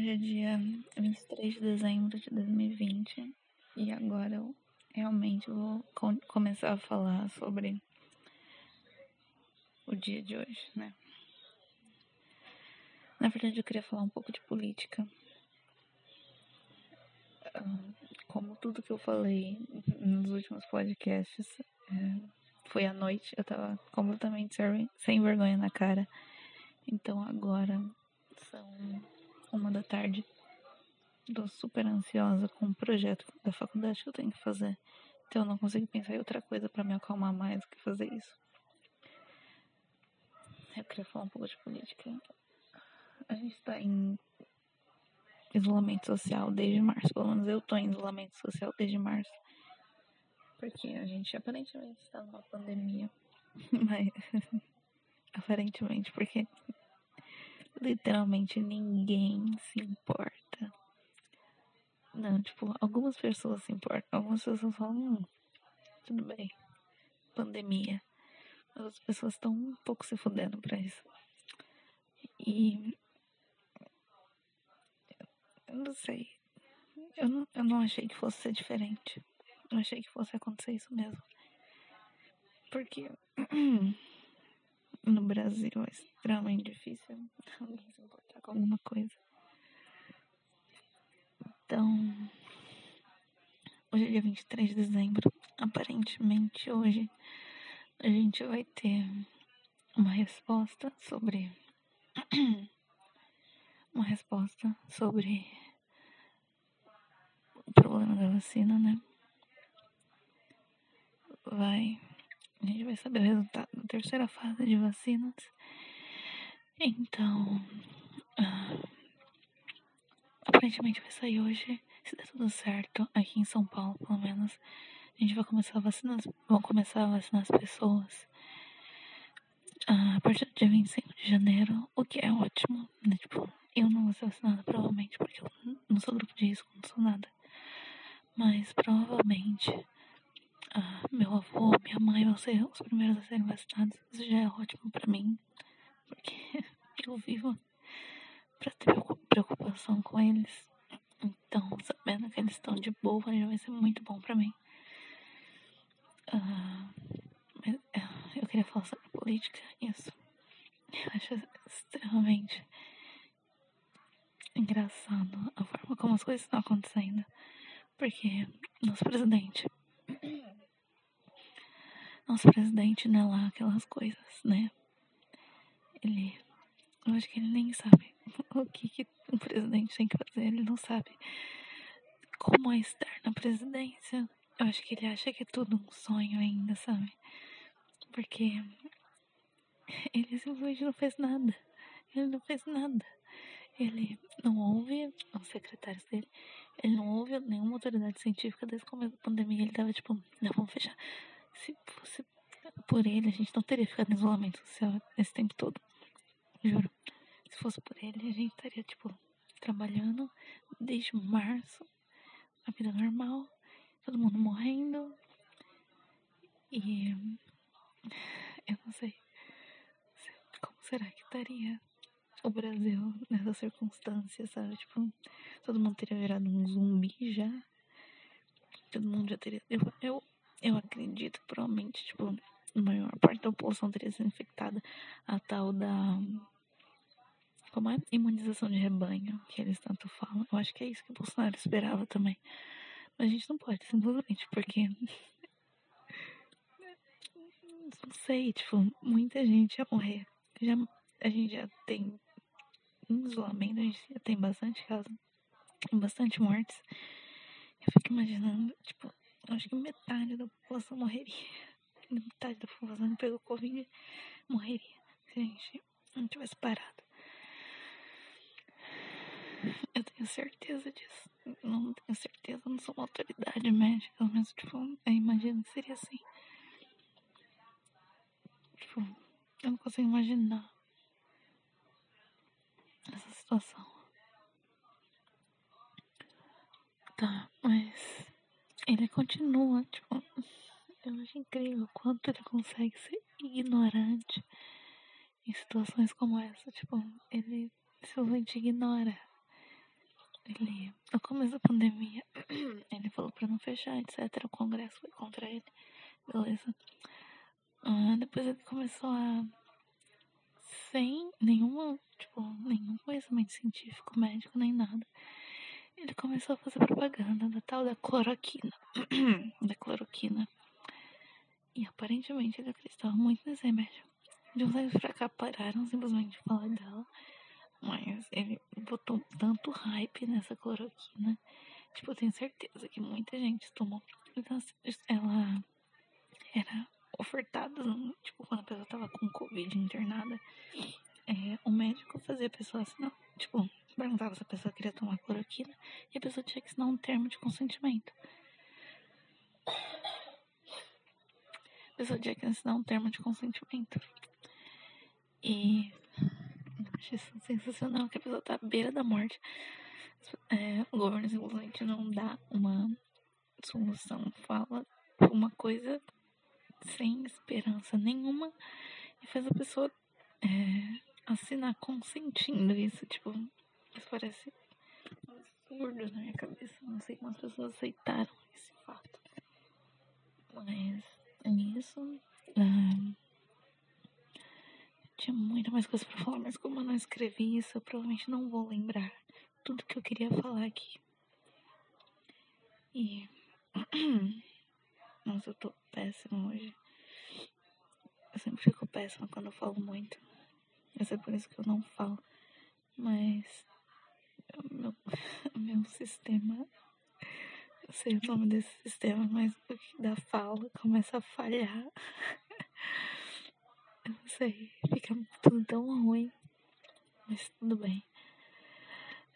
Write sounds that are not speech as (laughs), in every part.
Hoje é dia 23 de dezembro de 2020 e agora eu realmente vou com começar a falar sobre o dia de hoje, né? Na verdade, eu queria falar um pouco de política. Ah, como tudo que eu falei nos últimos podcasts é, foi à noite, eu tava completamente sem vergonha na cara. Então agora são uma da tarde. Tô super ansiosa com o projeto da faculdade que eu tenho que fazer. Então eu não consigo pensar em outra coisa para me acalmar mais do que fazer isso. Eu queria falar um pouco de política. A gente está em isolamento social desde março. Pelo menos eu tô em isolamento social desde março. Porque a gente aparentemente está numa pandemia. (laughs) Mas. (laughs) aparentemente, porque literalmente ninguém se importa. Não, tipo, algumas pessoas se importam. Algumas pessoas falam, hum, tudo bem. Pandemia. Mas as pessoas estão um pouco se fudendo pra isso. E. Eu não sei. Eu não, eu não achei que fosse ser diferente. Eu achei que fosse acontecer isso mesmo. Porque. (clears throat) no Brasil é extremamente difícil alguém se importar com alguma coisa. Então, hoje é dia 23 de dezembro. Aparentemente, hoje a gente vai ter uma resposta sobre. (clears throat) uma resposta sobre o problema da vacina, né? Vai a gente vai saber o resultado da terceira fase de vacinas. Então, uh, aparentemente vai sair hoje, se der tudo certo, aqui em São Paulo, pelo menos. A gente vai começar a vacinar, vão começar a vacinar as pessoas uh, a partir do dia 25 de janeiro, o que é ótimo, né? Tipo, eu não vou ser vacinada provavelmente, porque eu não sou grupo de risco, não sou nada. Mas provavelmente ah, meu avô, minha mãe vão ser os primeiros a serem vacinados. Isso já é ótimo para mim, porque (laughs) eu vivo para ter preocupação com eles. Então, sabendo que eles estão de boa, já vai ser muito bom para mim. Ah, ah, eu queria falar sobre política, isso. Eu acho extremamente engraçado a forma como as coisas estão acontecendo. Porque nosso presidente nosso presidente não é lá aquelas coisas, né? Ele. Eu acho que ele nem sabe (laughs) o que, que o presidente tem que fazer, ele não sabe como é estar na presidência. Eu acho que ele acha que é tudo um sonho ainda, sabe? Porque ele simplesmente não fez nada. Ele não fez nada. Ele não ouve os secretários dele. Ele não ouve nenhuma autoridade científica desde o começo da pandemia. Ele tava tipo, não, vamos fechar. Se fosse por ele, a gente não teria ficado em isolamento social esse tempo todo. Juro. Se fosse por ele, a gente estaria, tipo, trabalhando desde março, a vida normal, todo mundo morrendo. E (laughs) eu não sei como será que estaria o Brasil nessa circunstância, sabe? Tipo, todo mundo teria virado um zumbi já. Todo mundo já teria. Eu, eu eu acredito, provavelmente, tipo, a maior parte da população teria sido infectada. A tal da. Como é? Imunização de rebanho, que eles tanto falam. Eu acho que é isso que o Bolsonaro esperava também. Mas a gente não pode, simplesmente, porque. (laughs) Não sei, tipo, muita gente ia morrer. Já, a gente já tem um isolamento, a gente já tem bastante casos, bastante mortes. Eu fico imaginando, tipo, acho que metade da população morreria. Metade da população pegou Covid morreria se a gente não tivesse parado. Eu tenho certeza disso. Não tenho certeza, não sou uma autoridade médica, mas tipo, eu imagino que seria assim. Tipo, eu não consigo imaginar essa situação. Tá, mas ele continua, tipo, eu acho incrível o quanto ele consegue ser ignorante em situações como essa. Tipo, ele simplesmente ignora ele, no começo da pandemia, (clears throat) ele falou pra não fechar, etc. O congresso foi contra ele. Beleza. Uh, depois ele começou a. Sem nenhuma, tipo, nenhum conhecimento científico, médico, nem nada. Ele começou a fazer propaganda da tal da cloroquina. (clears throat) da cloroquina. E aparentemente ele acreditava muito nesse remédio. De uns anos pra cá pararam simplesmente de falar dela. Mas ele botou tanto hype nessa cloroquina. Tipo, eu tenho certeza que muita gente tomou. Então, assim, ela era ofertada, tipo, quando a pessoa tava com Covid internada. É, o médico fazia a pessoa assinar, tipo, perguntava se a pessoa queria tomar cloroquina e a pessoa tinha que assinar um termo de consentimento. A pessoa tinha que assinar um termo de consentimento. E acho isso sensacional que a pessoa tá à beira da morte. É, o governo simplesmente não dá uma solução, fala uma coisa sem esperança nenhuma e faz a pessoa é, assinar consentindo isso. Tipo, isso parece um absurdo na minha cabeça. Não sei como as pessoas aceitaram esse fato. Mas nisso. É, tinha muita mais coisa pra falar, mas como eu não escrevi isso, eu provavelmente não vou lembrar tudo que eu queria falar aqui. E. (clears throat) Nossa, eu tô péssima hoje. Eu sempre fico péssima quando eu falo muito. Essa é por isso que eu não falo. Mas. O meu, meu sistema. Eu sei o nome desse sistema, mas o que da fala começa a falhar. Eu não sei, fica tudo tão ruim. Mas tudo bem.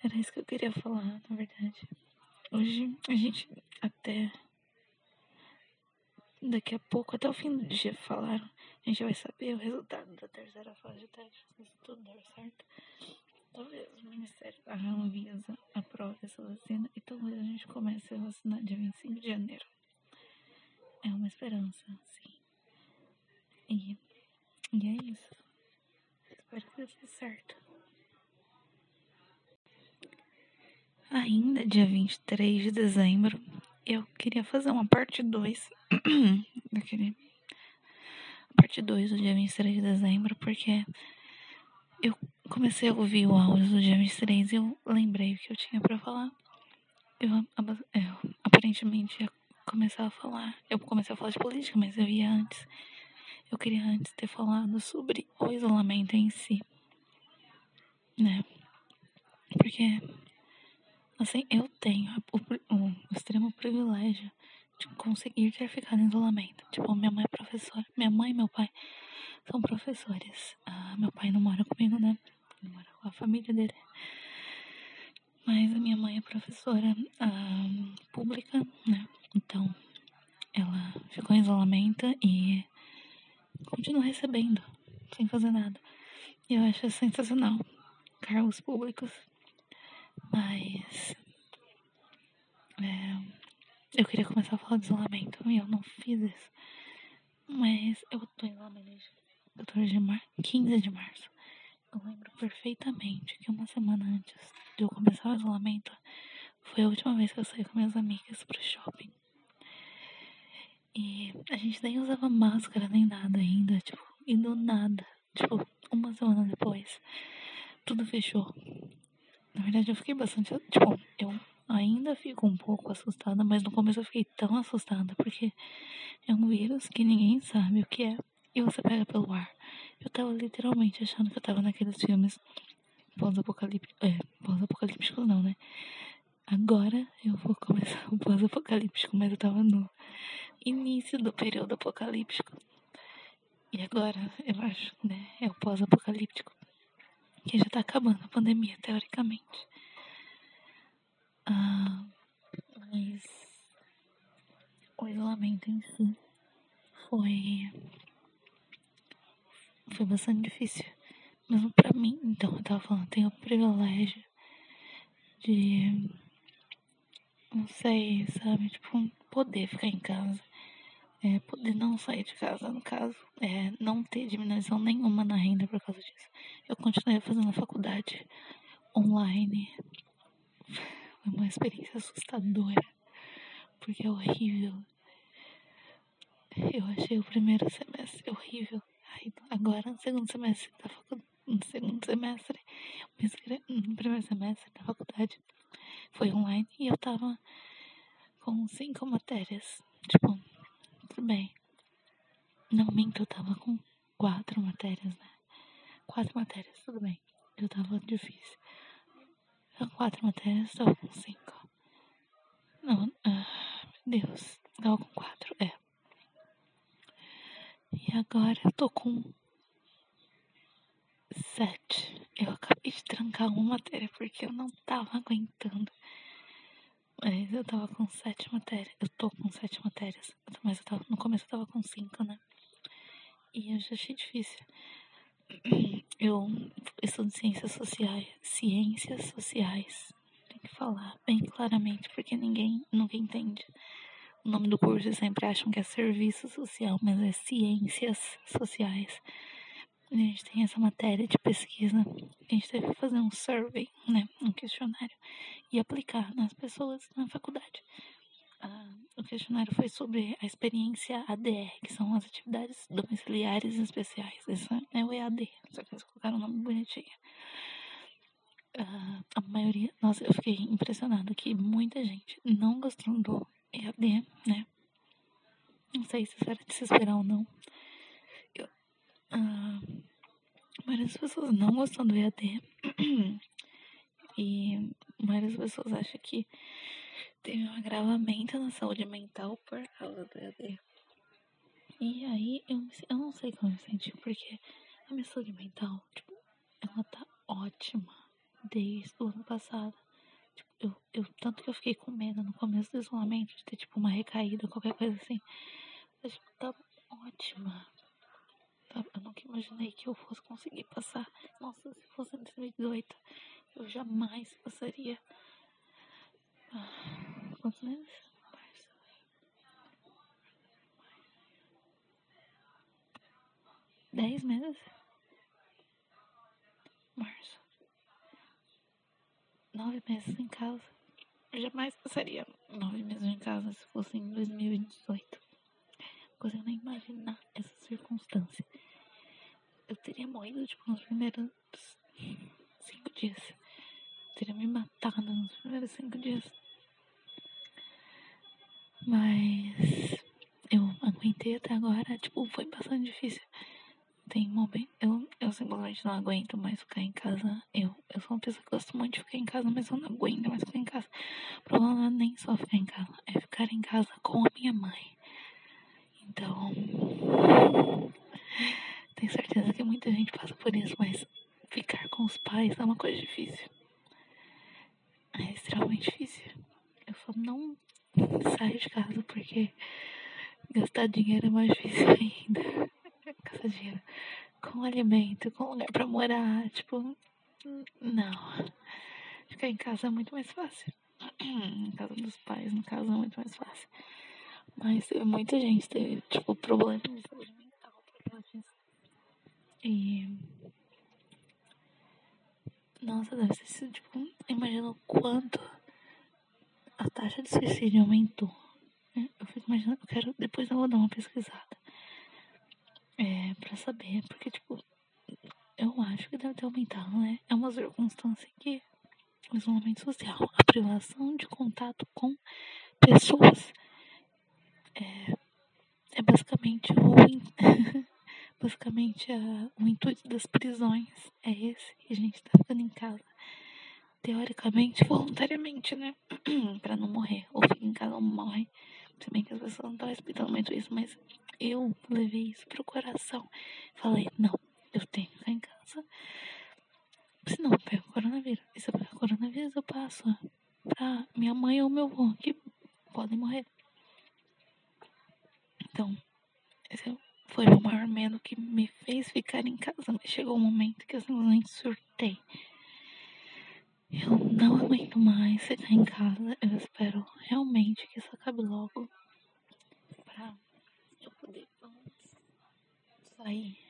Era isso que eu queria falar, na verdade. Hoje a gente até. Daqui a pouco, até o fim do dia, falaram. A gente vai saber o resultado da terceira fase de teste, se tudo der certo. Talvez o Ministério da Anvisa aprove essa vacina e talvez a gente comece a vacinar dia 25 de janeiro. É uma esperança, sim. E e é isso. Espero que dê certo. Ainda dia 23 de dezembro, eu queria fazer uma parte 2 (clears throat) daquele. Parte 2 do dia 23 de dezembro, porque eu comecei a ouvir o áudio do dia 23 e eu lembrei o que eu tinha pra falar. Eu, eu aparentemente ia começar a falar. Eu comecei a falar de política, mas eu ia antes. Eu queria antes ter falado sobre o isolamento em si, né? Porque, assim, eu tenho o, o extremo privilégio de conseguir ter ficado em isolamento. Tipo, minha mãe é professora, minha mãe e meu pai são professores. Ah, meu pai não mora comigo, né? Com a família dele. Mas a minha mãe é professora ah, pública, né? Então, ela ficou em isolamento e continua recebendo, sem fazer nada. E eu acho sensacional. Cargos públicos. Mas. É, eu queria começar a falar de isolamento e eu não fiz isso. Mas eu tô em isolamento desde 14 de março, 15 de março. Eu lembro perfeitamente que uma semana antes de eu começar o isolamento foi a última vez que eu saí com minhas amigas pro shopping. E a gente nem usava máscara nem nada ainda, tipo, e do nada, tipo, uma semana depois, tudo fechou. Na verdade, eu fiquei bastante, tipo, eu ainda fico um pouco assustada, mas no começo eu fiquei tão assustada, porque é um vírus que ninguém sabe o que é, e você pega pelo ar. Eu tava literalmente achando que eu tava naqueles filmes pós-apocalípticos, é, pós-apocalípticos não, né? Agora eu vou começar (laughs) o pós-apocalíptico, mas eu tava no início do período apocalíptico. E agora, eu acho, né, é o pós-apocalíptico, que já tá acabando a pandemia, teoricamente. Ah, mas o isolamento em si foi foi bastante difícil. Mesmo pra mim, então, eu tava falando, tenho o privilégio de não sei, sabe? Tipo, poder ficar em casa. É, poder não sair de casa, no caso. É, não ter diminuição nenhuma na renda por causa disso. Eu continuei fazendo a faculdade online. foi uma experiência assustadora, porque é horrível. Eu achei o primeiro semestre horrível. Aí, agora, no segundo semestre da faculdade, no segundo semestre, no primeiro semestre da faculdade, foi online e eu tava com cinco matérias. Tipo, tudo bem. Não minto, eu tava com quatro matérias, né? Quatro matérias, tudo bem. Eu tava difícil. Eu quatro matérias, tava com cinco. Não, ah, meu Deus. Tava com quatro, é. E agora eu tô com sete. Eu acabei de trancar uma matéria porque eu não tava aguentando. Mas eu tava com sete matérias. Eu tô com sete matérias. Mas eu tava, no começo eu tava com cinco, né? E eu já achei difícil. (clears throat) Eu estudo ciências sociais. Ciências sociais. Tem que falar bem claramente, porque ninguém nunca entende. O nome do curso sempre acham que é serviço social, mas é ciências sociais. A gente tem essa matéria de pesquisa. A gente que fazer um survey, né? Um questionário e aplicar nas pessoas na faculdade. Ah, o questionário foi sobre a experiência ADR, que são as atividades domiciliares especiais. Isso é o EAD, só que eles colocaram um nome bonitinho. Uh, a maioria, nossa, eu fiquei impressionada que muita gente não gostou do EAD, né? Não sei se era de se esperar ou não. Eu, uh, várias pessoas não gostam do EAD. (clears throat) e várias pessoas acham que teve um agravamento na saúde mental por causa do EAD. E aí eu, eu não sei como eu me senti, porque a minha saúde mental, tipo, ela tá ótima desde o ano passado. Eu, eu, tanto que eu fiquei com medo no começo do isolamento de ter, tipo, uma recaída, qualquer coisa assim. Mas, tipo, tava ótima. Eu nunca imaginei que eu fosse conseguir passar. Nossa, se fosse em 2018, eu jamais passaria. Ah. Quantos meses? Dez meses? Março. Nove meses em casa. Eu jamais passaria nove meses em casa se fosse em 2018. Não consigo nem imaginar essa circunstância. Eu teria morrido, tipo, nos primeiros cinco dias. Eu teria me matado nos primeiros cinco dias. Mas eu aguentei até agora, tipo, foi bastante difícil. Tem momento, eu, eu simplesmente não aguento mais ficar em casa. Eu, eu sou uma pessoa que gosta muito de ficar em casa, mas eu não aguento mais ficar em casa. O problema não é nem só ficar em casa, é ficar em casa com a minha mãe. Então, tenho certeza que muita gente passa por isso, mas ficar com os pais é uma coisa difícil. É extremamente difícil. Eu só não saio de casa porque gastar dinheiro é mais difícil (laughs) ainda. Gastar dinheiro com alimento, com lugar pra morar, tipo, não. Ficar em casa é muito mais fácil. em casa dos pais, no caso, é muito mais fácil. Mas muita gente teve, tipo, problema de saúde mental. E. Nossa, deve ser, tipo, imagina o quanto a taxa de suicídio aumentou. Eu fico imaginando, eu quero, depois eu vou dar uma pesquisada. É, pra saber, porque, tipo, eu acho que deve ter aumentado, né? É uma circunstância que o isolamento social, a privação de contato com pessoas, é, é basicamente o, (laughs) basicamente a, o intuito das prisões é esse, que a gente tá ficando em casa teoricamente, voluntariamente, né? (clears throat) pra não morrer. Ou fica em casa ou morre. Se bem que as pessoas não estão respeitando muito isso, mas eu levei isso pro coração. Falei, não, eu tenho que ficar em casa. Senão eu pego coronavírus. E se eu pegar coronavírus, eu passo pra minha mãe ou meu avô, que podem morrer. Então, esse foi o maior medo que me fez ficar em casa. Mas chegou um momento que eu simplesmente surtei. Eu não aguento mais ficar em casa. Eu espero realmente que isso acabe logo. Pra eu poder sair